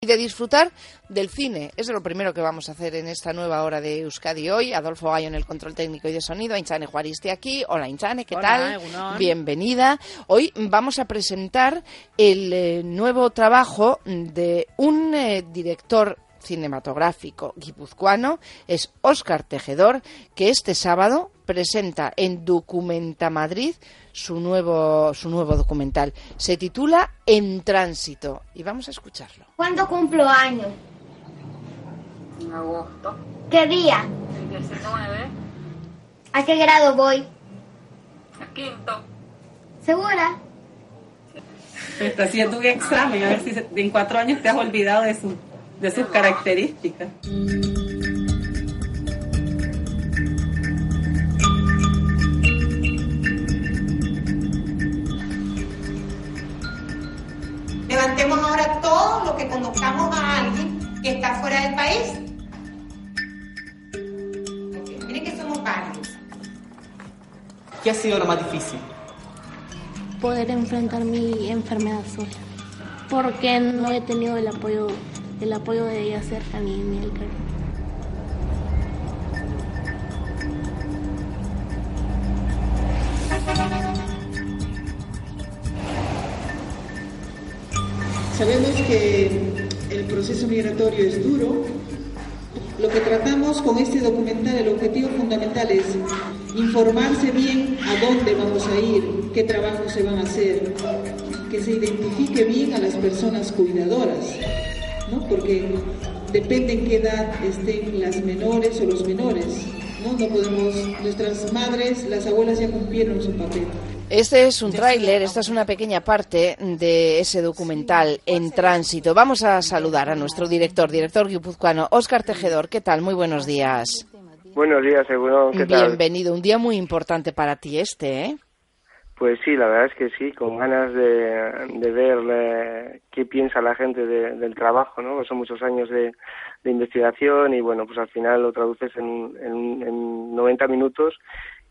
y de disfrutar del cine. Es lo primero que vamos a hacer en esta nueva hora de Euskadi hoy. Adolfo Gallo en el control técnico y de sonido. Inchane Juaristi aquí. Hola Inchane, ¿qué tal? Bienvenida. Hoy vamos a presentar el eh, nuevo trabajo de un eh, director cinematográfico guipuzcoano es Óscar Tejedor, que este sábado presenta en Documenta Madrid su nuevo, su nuevo documental. Se titula En Tránsito y vamos a escucharlo. ¿Cuándo cumplo años? En agosto. ¿Qué día? El 19. ¿A qué grado voy? A quinto. ¿Segura? Está haciendo un examen a ver si en cuatro años te has olvidado de, su, de sus características. Levantemos ahora todo lo que conozcamos a alguien que está fuera del país. Miren que somos varios. ¿Qué ha sido lo más difícil? Poder enfrentar mi enfermedad sola. Porque no he tenido el apoyo, el apoyo de ella cerca ni, ni el cariño. Sabemos que el proceso migratorio es duro. Lo que tratamos con este documental, el objetivo fundamental es informarse bien a dónde vamos a ir, qué trabajos se van a hacer, que se identifique bien a las personas cuidadoras, ¿no? porque depende en qué edad estén las menores o los menores. ¿no? no podemos, nuestras madres, las abuelas ya cumplieron su papel. Este es un tráiler, esta es una pequeña parte de ese documental en tránsito. Vamos a saludar a nuestro director, director guipuzcoano, Óscar Tejedor. ¿Qué tal? Muy buenos días. Buenos días, seguro. ¿Qué tal? Bienvenido. Un día muy importante para ti este, ¿eh? Pues sí, la verdad es que sí, con ganas de, de ver eh, qué piensa la gente de, del trabajo, ¿no? Son muchos años de, de, investigación y bueno, pues al final lo traduces en, en, en 90 minutos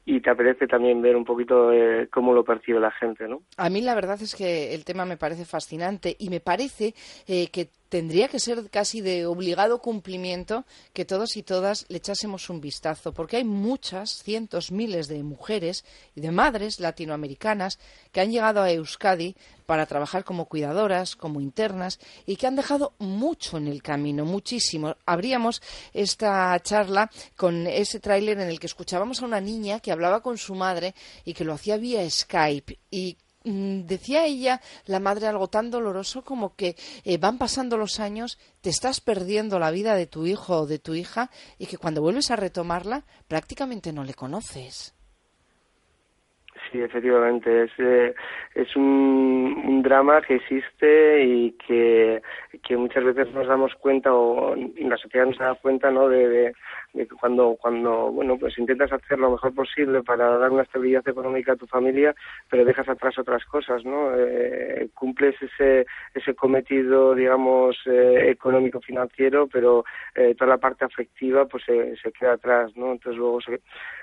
y te apetece también ver un poquito eh, cómo lo percibe la gente, ¿no? A mí la verdad es que el tema me parece fascinante y me parece eh, que tendría que ser casi de obligado cumplimiento que todos y todas le echásemos un vistazo, porque hay muchas, cientos, miles de mujeres y de madres latinoamericanas que han llegado a Euskadi para trabajar como cuidadoras, como internas, y que han dejado mucho en el camino, muchísimo. Abríamos esta charla con ese tráiler en el que escuchábamos a una niña que hablaba con su madre y que lo hacía vía Skype y decía ella, la madre, algo tan doloroso como que eh, van pasando los años, te estás perdiendo la vida de tu hijo o de tu hija y que cuando vuelves a retomarla prácticamente no le conoces. Sí, efectivamente, es, eh, es un, un, drama que existe y que, que muchas veces nos damos cuenta o la sociedad nos da cuenta ¿no? de, cuando, cuando bueno, pues intentas hacer lo mejor posible para dar una estabilidad económica a tu familia, pero dejas atrás otras cosas, ¿no? Eh, cumples ese, ese cometido, digamos, eh, económico-financiero, pero eh, toda la parte afectiva pues se, queda atrás, ¿no? Entonces luego se,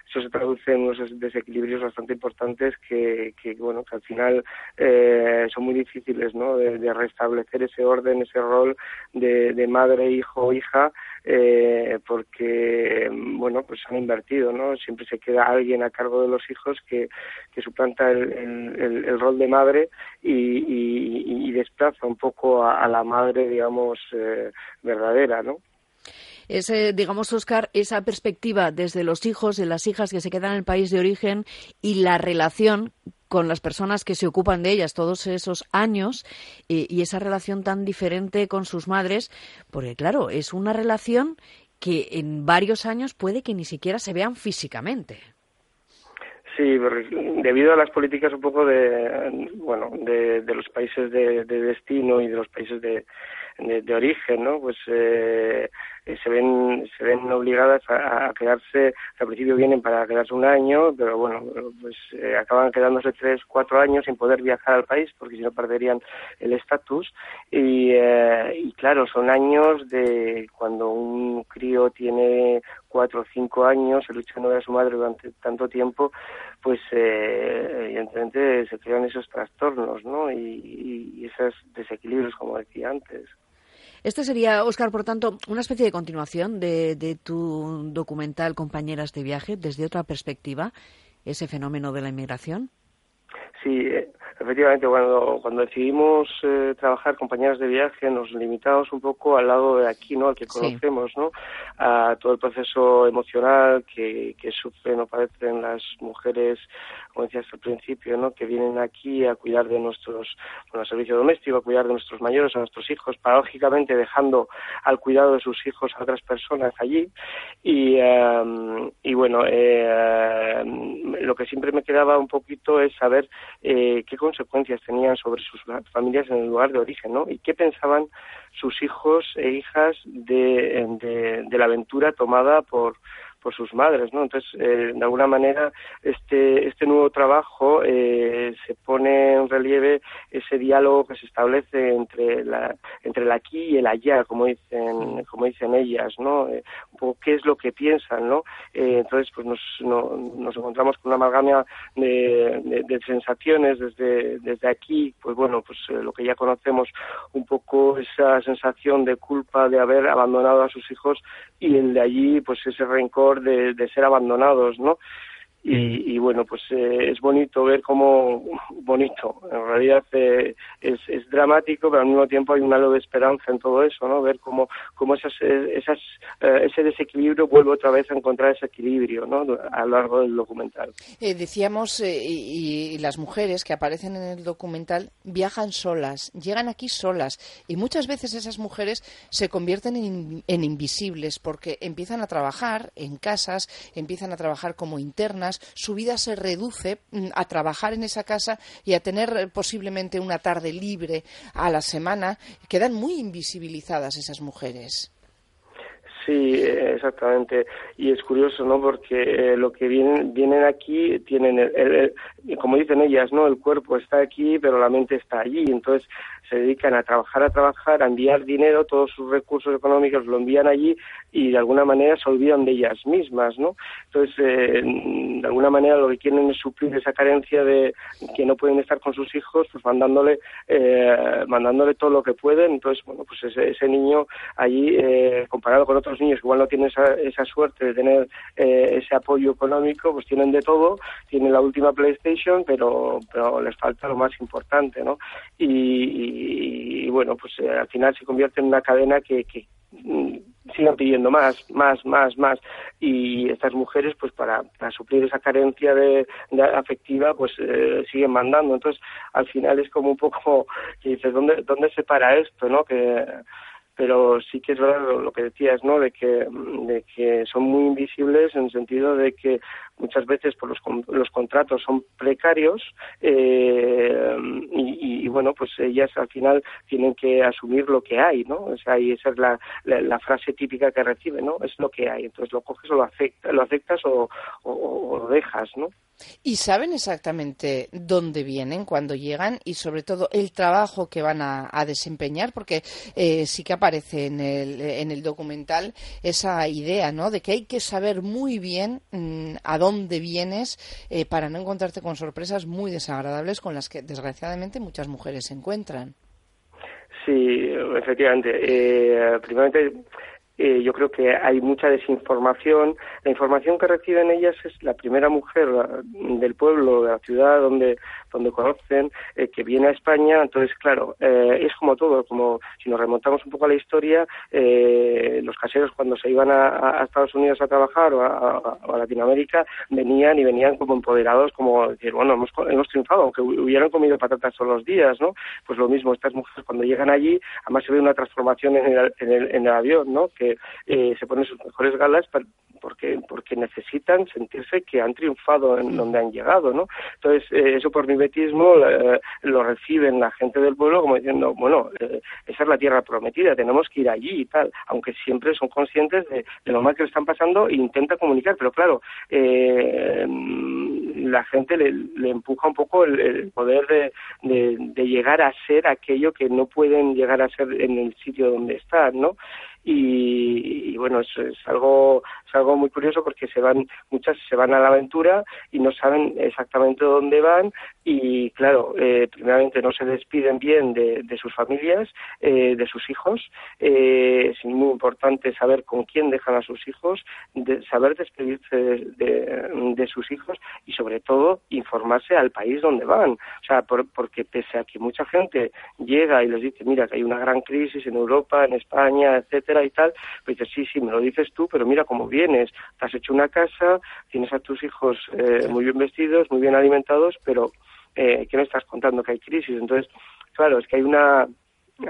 eso se traduce en unos desequilibrios bastante importantes que, que bueno que al final eh, son muy difíciles no de, de, restablecer ese orden ese rol de, de madre hijo hija eh, porque bueno pues han invertido no siempre se queda alguien a cargo de los hijos que, que suplanta el, el, rol de madre y, y, desplaza un poco a, la madre digamos eh, verdadera no ese, digamos, Oscar, esa perspectiva desde los hijos, de las hijas que se quedan en el país de origen y la relación con las personas que se ocupan de ellas todos esos años y, esa relación tan diferente con sus madres, porque claro, es una relación que en varios años puede que ni siquiera se vean físicamente. Sí, debido a las políticas un poco de, bueno, de, de los países de, de, destino y de los países de, de, origen, ¿no? Pues eh, eh, se ven se ven obligadas a, quedarse, al principio vienen para quedarse un año, pero bueno, pues eh, acaban quedándose tres, cuatro años sin poder viajar al país porque si no perderían el estatus y, y claro, son años de cuando un crío tiene cuatro o cinco años, el lucha no ver a su madre durante tanto tiempo, pues eh, evidentemente se crean esos trastornos, ¿no? Y esos desequilibrios, como decía antes. Este sería, Oscar, por tanto, una especie de continuación de, de tu documental Compañeras de Viaje, desde otra perspectiva, ese fenómeno de la inmigración. Sí, eh, efectivamente, cuando, cuando decidimos eh, trabajar compañeras de viaje, nos limitamos un poco al lado de aquí, ¿no? Al que conocemos, ¿no? A todo el proceso emocional que, que sufren o padecen las mujeres, como decías al principio, ¿no? Que vienen aquí a cuidar de nuestros, bueno, servicio doméstico, a cuidar de nuestros mayores, a nuestros hijos, paradójicamente dejando al cuidado de sus hijos a otras personas allí. Y, em, y bueno, eh, lo que siempre me quedaba un poquito es saber eh, qué consecuencias tenían sobre sus familias en el lugar de origen, ¿no? Y qué pensaban sus hijos e hijas de, de, de la aventura tomada por por sus madres, ¿no? Entonces, eh, de alguna manera, este, este nuevo trabajo eh, se pone en relieve ese diálogo que se establece entre la, entre el aquí y el allá, como dicen, como dicen ellas, ¿no? Eh, un poco qué es lo que piensan, ¿no? Eh, entonces, pues nos, no, nos encontramos con una amalgama de, de, de, sensaciones desde, desde aquí, pues bueno, pues lo que ya conocemos, un poco esa sensación de culpa de haber abandonado a sus hijos y el de allí, pues ese rencor de, de ser abandonados, ¿no? Y, y, bueno, pues eh, es bonito ver cómo, bonito, en realidad eh, es, es, dramático, pero al mismo tiempo hay un halo de esperanza en todo eso, ¿no? Ver cómo, cómo esas, esas, eh, ese desequilibrio vuelve otra vez a encontrar ese equilibrio, ¿no? A lo largo del documental. Eh, decíamos, y, y, las mujeres que aparecen en el documental viajan solas, llegan aquí solas, y muchas veces esas mujeres se convierten en, en invisibles porque empiezan a trabajar en casas, empiezan a trabajar como internas, su vida se reduce mm, a trabajar en esa casa y a tener eh, posiblemente una tarde libre a la semana. Quedan muy invisibilizadas esas mujeres. Sí, exactamente. Y es curioso, ¿no? Porque eh, lo que vienen, vienen aquí tienen, el, como dicen ellas, ¿no? El cuerpo está aquí, pero la mente está allí. Entonces se dedican a trabajar, a trabajar, a enviar dinero, todos sus recursos económicos lo envían allí y de alguna manera se olvidan de ellas mismas, ¿no? Entonces, eh, de alguna manera lo que quieren es suplir esa carencia de que no pueden estar con sus hijos, pues mandándole, eh, mandándole todo lo que pueden. Entonces, bueno, pues ese, ese niño allí, eh, comparado con otros niños que igual no tienen esa, esa suerte de tener eh, ese apoyo económico, pues tienen de todo, tienen la última PlayStation, pero, pero les falta lo más importante, ¿no? Y, bueno, pues eh, al final se convierte en una cadena que, que mm, sigan pidiendo más, más, más, más. Y estas mujeres, pues para, para suplir esa carencia de, afectiva, pues eh, siguen mandando. Entonces, al final es como un poco que dices, ¿dónde, dónde se para esto, no? Que pero sí que es verdad lo, que decías, ¿no? De que, de que son muy invisibles en el sentido de que muchas veces por los, los contratos son precarios eh, y, bueno, pues ellas al final tienen que asumir lo que hay, ¿no? O sea, y esa es la, frase típica que reciben, ¿no? Es lo que hay. Entonces lo coges o lo, afecta, lo aceptas o, lo dejas, ¿no? Y saben exactamente dónde vienen cuando llegan y sobre todo el trabajo que van a, desempeñar, porque eh, sí que aparece en el, en el documental esa idea, ¿no? De que hay que saber muy bien mmm, a dónde vienes eh, para no encontrarte con sorpresas muy desagradables con las que desgraciadamente muchas mujeres se encuentran. Sí, efectivamente. Eh, primeramente eh, yo creo que hay mucha desinformación. La información que reciben ellas es la primera mujer del pueblo, de la ciudad donde, donde conocen, eh, que viene a España. Entonces, claro, eh, es como todo, como si nos remontamos un poco a la historia, eh, los caseros cuando se iban a, a, Estados Unidos a trabajar o a, Latinoamérica venían y venían como empoderados, como decir, bueno, hemos, hemos triunfado, aunque hubieran comido patatas todos los días, ¿no? Pues lo mismo, estas mujeres cuando llegan allí, además se ve una transformación en el, en el, en el avión, ¿no? Que eh, se ponen sus mejores galas porque porque necesitan sentirse que han triunfado en donde han llegado, ¿no? Entonces eh, eso por mimetismo eh, lo reciben la gente del pueblo como diciendo, bueno, eh, esa es la tierra prometida, tenemos que ir allí y tal, aunque siempre son conscientes de, lo mal que le están pasando e intenta comunicar, pero claro, la gente le, empuja un poco el, poder de, de llegar a ser aquello que no pueden llegar a ser en el sitio donde están, ¿no? Y, bueno es, es, algo es algo muy curioso porque se van muchas se van a la aventura y no saben exactamente dónde van y claro eh, primeramente no se despiden bien de, de sus familias eh, de sus hijos eh, es muy importante saber con quién dejan a sus hijos de saber despedirse de, sus hijos y sobre todo informarse al país donde van. O sea porque pese a que mucha gente llega y les dice mira que hay una gran crisis en Europa en España etcétera y tal, pues dices, sí, sí, me lo dices tú, pero mira cómo vienes, te has hecho una casa, tienes a tus hijos eh, muy bien vestidos, muy bien alimentados, pero eh, ¿qué me estás contando? Que hay crisis. Entonces, claro, es que hay una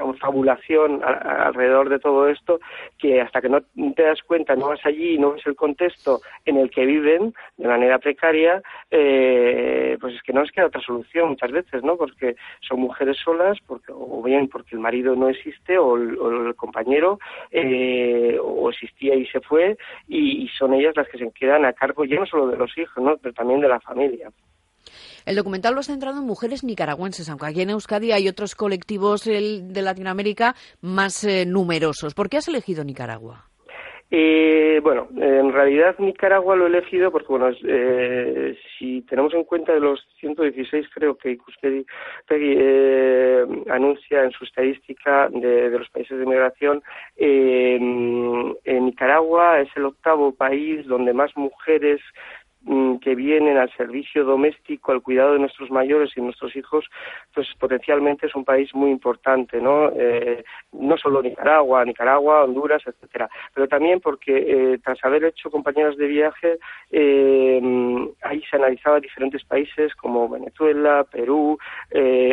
una fabulación alrededor de todo esto que hasta que no te das cuenta, no vas allí y no ves el contexto en el que viven de manera precaria, eh, pues es que no les queda otra solución muchas veces, ¿no? Porque son mujeres solas, porque, o bien porque el marido no existe o el, compañero eh, o existía y se fue y, y son ellas las que se quedan a cargo ya no solo de los hijos, ¿no? Pero también de la familia. El documental lo ha centrado en mujeres nicaragüenses, aunque aquí en Euskadi hay otros colectivos de Latinoamérica más eh, numerosos. ¿Por qué has elegido Nicaragua? Eh, bueno, en realidad Nicaragua lo he elegido porque, bueno, eh, si tenemos en cuenta de los 116, creo que Peggy eh, anuncia en su estadística de, los países de migración, en Nicaragua es el octavo país donde más mujeres que vienen al servicio doméstico, al cuidado de nuestros mayores y nuestros hijos, pues potencialmente es un país muy importante, ¿no? Eh, no solo Nicaragua, Nicaragua, Honduras, etcétera, pero también porque eh, tras haber hecho compañeras de viaje, eh, ahí se analizaba diferentes países como Venezuela, Perú,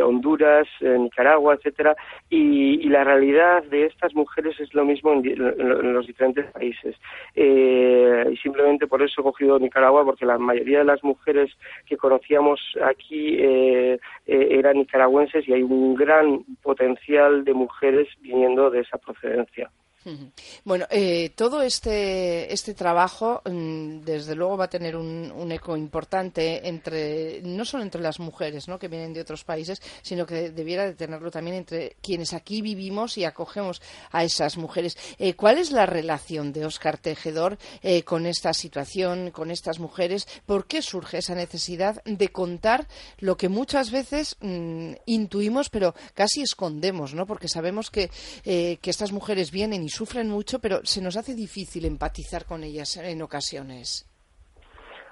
Honduras, Nicaragua, etcétera, y, la realidad de estas mujeres es lo mismo en, los diferentes países. y simplemente por eso he cogido Nicaragua, porque que la mayoría de las mujeres que conocíamos aquí eh, eh, eran nicaragüenses y hay un gran potencial de mujeres viniendo de esa procedencia. Bueno, eh, todo este, este trabajo, mm, desde luego, va a tener un, eco importante entre, no solo entre las mujeres ¿no? que vienen de otros países, sino que debiera de tenerlo también entre quienes aquí vivimos y acogemos a esas mujeres. Eh, ¿Cuál es la relación de Oscar Tejedor eh, con esta situación, con estas mujeres? ¿Por qué surge esa necesidad de contar lo que muchas veces mm, intuimos, pero casi escondemos, ¿no? Porque sabemos que, que estas mujeres vienen y sufren mucho, pero se nos hace difícil empatizar con ellas en ocasiones.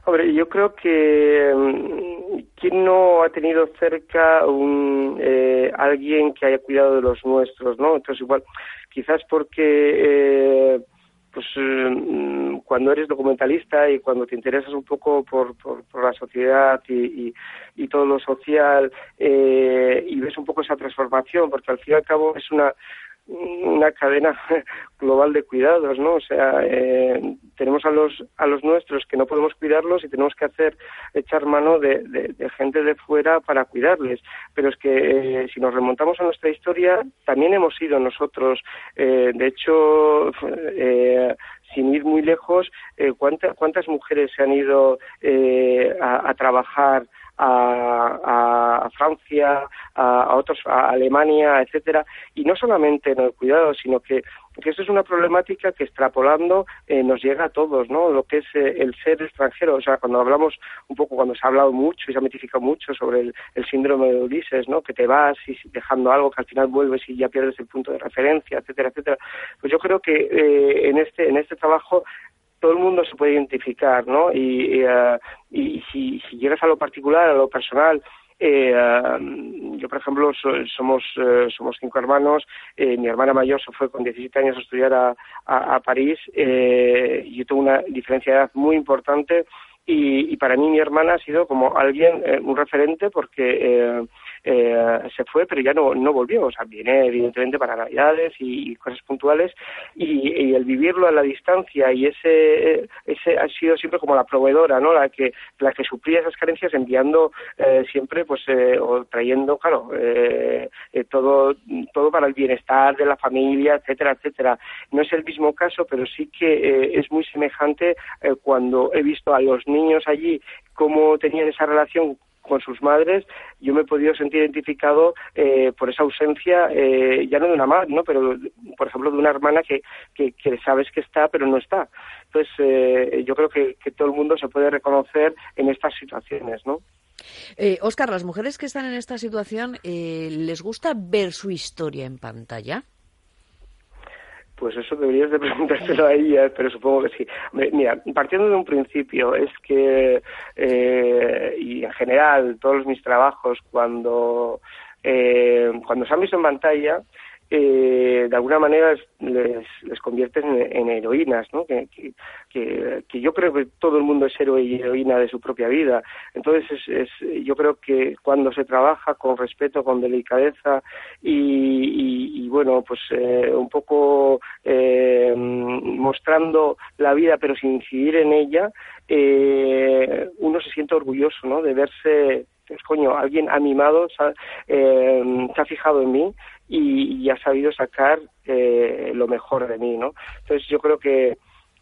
Hombre, yo creo que mm, quién no ha tenido cerca un eh, alguien que haya cuidado de los nuestros, ¿no? Entonces igual, quizás porque eh, pues mm, cuando eres documentalista y cuando te interesas un poco por, por, la sociedad y, y, todo lo social eh, y ves un poco esa transformación, porque al fin y al cabo es una una cadena global de cuidados, ¿no? O sea, eh, tenemos a los a los nuestros que no podemos cuidarlos y tenemos que hacer echar mano de, gente de fuera para cuidarles. Pero es que eh, si nos remontamos a nuestra historia, también hemos sido nosotros. Eh, de hecho, sin ir muy lejos, ¿cuántas, ¿cuántas mujeres se han ido a, a trabajar a, a Francia, a, otros, a Alemania, etcétera, y no solamente en el cuidado, sino que, que eso es una problemática que extrapolando eh, nos llega a todos, ¿no? Lo que es eh, el ser extranjero, o sea, cuando hablamos un poco, cuando se ha hablado mucho y se ha mitificado mucho sobre el, el síndrome de Ulises, ¿no? Que te vas y dejando algo que al final vuelves y ya pierdes el punto de referencia, etcétera, etcétera. Pues yo creo que eh, en este en este trabajo todo el mundo se puede identificar, ¿no? Y, eh, y si, si, llegas a lo particular, a lo personal, eh, yo, por ejemplo, somos eh, somos cinco hermanos. Eh, mi hermana mayor se fue con 17 años a estudiar a, a, a París. Eh, yo tengo una diferencia de edad muy importante y, y, para mí mi hermana ha sido como alguien, un referente, porque eh, se fue, pero ya no, no volvió. O sea, viene evidentemente para Navidades y, cosas puntuales y, el vivirlo a la distancia y ese, ese ha sido siempre como la proveedora, ¿no? La que, la que suplía esas carencias enviando eh, siempre, pues, eh, o trayendo, claro, eh, todo, todo para el bienestar de la familia, etcétera, etcétera. No es el mismo caso, pero sí que es muy semejante cuando he visto a los niños allí cómo tenían esa relación con sus madres, yo me he podido sentir identificado eh, por esa ausencia, eh, ya no de una madre, ¿no? pero por ejemplo de una hermana que, que, sabes que está, pero no está. Entonces, eh, yo creo que, que, todo el mundo se puede reconocer en estas situaciones, ¿no? Oscar, ¿las mujeres que están en esta situación les gusta ver su historia en pantalla? Pues eso deberías de preguntárselo a ella, pero supongo que sí. Mira, partiendo de un principio, es que, eh, y en general, todos mis trabajos, cuando, eh, cuando se han visto en pantalla, eh, de alguna manera les, les convierten en, heroínas, ¿no? Que, que, que, yo creo que todo el mundo es héroe y heroína de su propia vida. Entonces, es, es yo creo que cuando se trabaja con respeto, con delicadeza y, y, bueno, pues eh, un poco eh, mostrando la vida pero sin incidir en ella, eh, uno se siente orgulloso, ¿no? De verse pues coño, alguien animado se ha, eh, se ha fijado en mí y, ha sabido sacar eh, lo mejor de mí, ¿no? Entonces yo creo que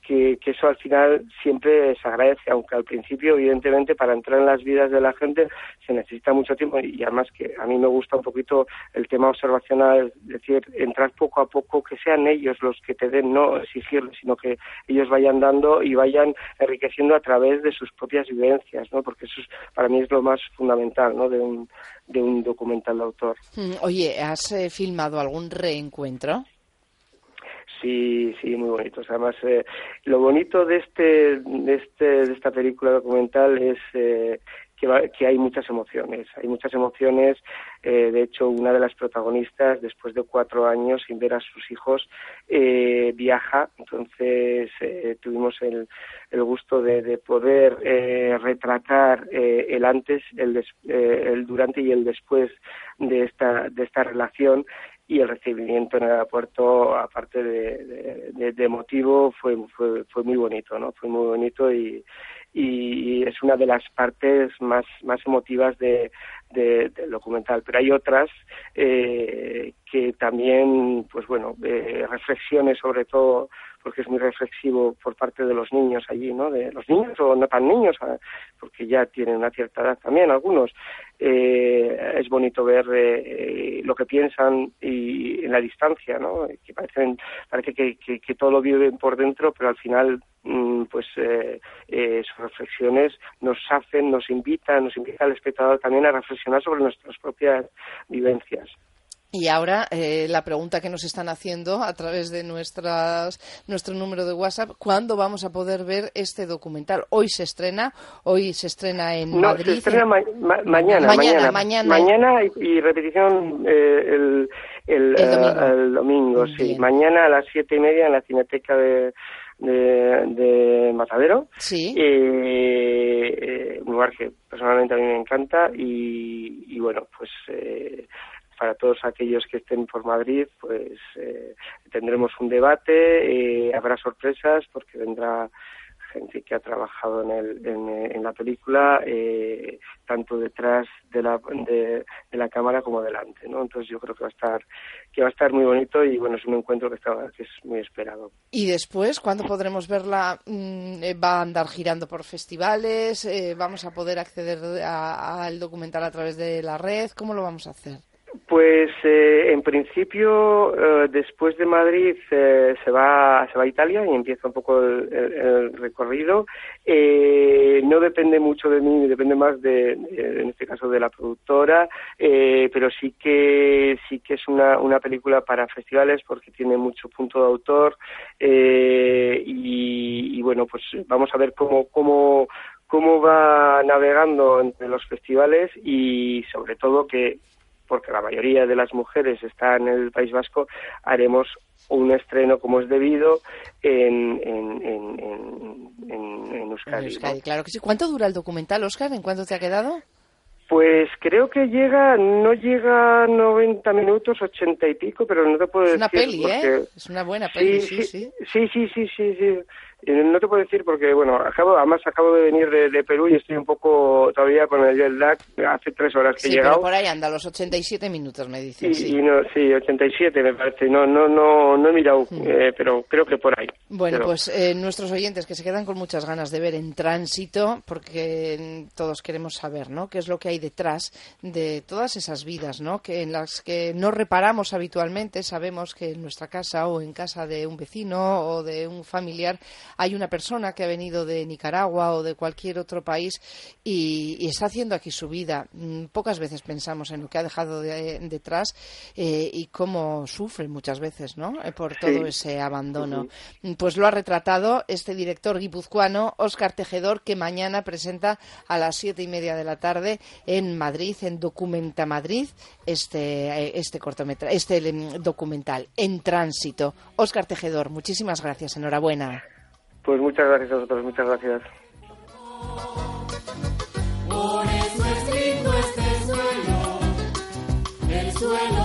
que, eso al final siempre se agradece, aunque al principio, evidentemente, para entrar en las vidas de la gente se necesita mucho tiempo y además que a mí me gusta un poquito el tema observacional, es decir, entrar poco a poco, que sean ellos los que te den, no exigirles, sino que ellos vayan dando y vayan enriqueciendo a través de sus propias vivencias, ¿no? Porque eso para mí es lo más fundamental, ¿no? De un, de un documental de autor. Mm, oye, ¿has eh, filmado algún reencuentro? Sí, sí, muy bonitos. Además, eh, lo bonito de este, de este, de esta película documental es eh, que, que, hay muchas emociones. Hay muchas emociones. Eh, de hecho, una de las protagonistas, después de cuatro años sin ver a sus hijos, eh, viaja. Entonces, eh, tuvimos el, el gusto de, de poder eh, retratar eh, el antes, el, el durante y el después de esta, de esta relación y el recibimiento en el aeropuerto, aparte de, de, emotivo, fue, fue, fue muy bonito, ¿no? Fue muy bonito y, y es una de las partes más, más emotivas de, del documental. Pero hay otras eh, que también, pues bueno, eh, reflexiones sobre todo porque es muy reflexivo por parte de los niños allí, ¿no? De los niños o no tan niños, ah, porque ya tienen una cierta edad también algunos. Eh, es bonito ver eh, lo que piensan y en la distancia, ¿no? Que parecen, parece que, que, todo lo viven por dentro, pero al final mm, pues eh, eh, sus reflexiones nos hacen, nos invitan, nos invita al espectador también a reflexionar sobre nuestras propias vivencias. Y ahora eh, la pregunta que nos están haciendo a través de nuestras, nuestro número de WhatsApp, ¿cuándo vamos a poder ver este documental? Hoy se estrena, hoy se estrena en no, Madrid. Se estrena mañana, mañana, mañana, y, repetición eh, el, el, el, domingo, sí. Mañana a las siete y media en la Cineteca de, de, Matadero. Sí. Eh, un lugar que personalmente a mí me encanta y, y bueno, pues eh, para todos aquellos que estén por Madrid, pues eh, tendremos un debate, eh, habrá sorpresas porque vendrá gente que ha trabajado en, el, en, la película, eh, tanto detrás de la, de, la cámara como delante, ¿no? Entonces yo creo que va a estar que va a estar muy bonito y bueno es un encuentro que, está, que es muy esperado. Y después, ¿cuándo podremos verla? Mm, ¿Va a andar girando por festivales? ¿Vamos a poder acceder al documental a través de la red? ¿Cómo lo vamos a hacer? Pues eh, en principio eh, después de Madrid eh, se va se va a Italia y empieza un poco el, recorrido. no depende mucho de mí, depende más de, en este caso de la productora, pero sí que sí que es una, una película para festivales porque tiene mucho punto de autor y, y, bueno pues vamos a ver cómo cómo cómo va navegando entre los festivales y sobre todo que porque la mayoría de las mujeres están en el País Vasco, haremos un estreno como es debido en, en, en, en, Euskadi. Claro que sí. ¿Cuánto dura el documental, Oscar? ¿En cuánto te ha quedado? Pues creo que llega, no llega a 90 minutos, 80 y pico, pero no te puedo Es decir. una peli, porque... ¿eh? Es una buena peli, sí, sí. Sí, sí, sí, sí, sí. No te puedo decir porque, bueno, acabo, además acabo de venir de, de Perú y estoy un poco todavía con el jet lag. Hace tres horas que Sí, he pero llegado. por ahí anda, los 87 minutos me dicen, Y, sí. y no, sí, 87 me parece. No, no, no, no he mirado, eh, pero creo que por ahí. Bueno, Pero- pues eh, nuestros oyentes que se quedan con muchas ganas de ver en tránsito, porque mm, todos queremos saber, ¿no? ¿Qué es lo que hay detrás de todas esas vidas, ¿no? Que en las que no reparamos habitualmente, sabemos que en nuestra casa o en casa de un vecino o de un familiar hay una persona que ha venido de Nicaragua o de cualquier otro país y, y está haciendo aquí su vida. Mm, Pocas veces pensamos en lo que ha dejado de- detrás eh, y cómo sufre muchas veces, ¿no? Eh, Por todo Sí. ese abandono. Pues lo ha retratado este director guipuzcoano, Óscar Tejedor, que mañana presenta a las siete y media de la tarde en Madrid, en Documenta Madrid, este, eh, este cortometraje, este em, documental, En Tránsito. Óscar Tejedor, muchísimas gracias, enhorabuena. Pues muchas gracias a vosotros, muchas gracias. Por eso es lindo este suelo, el suelo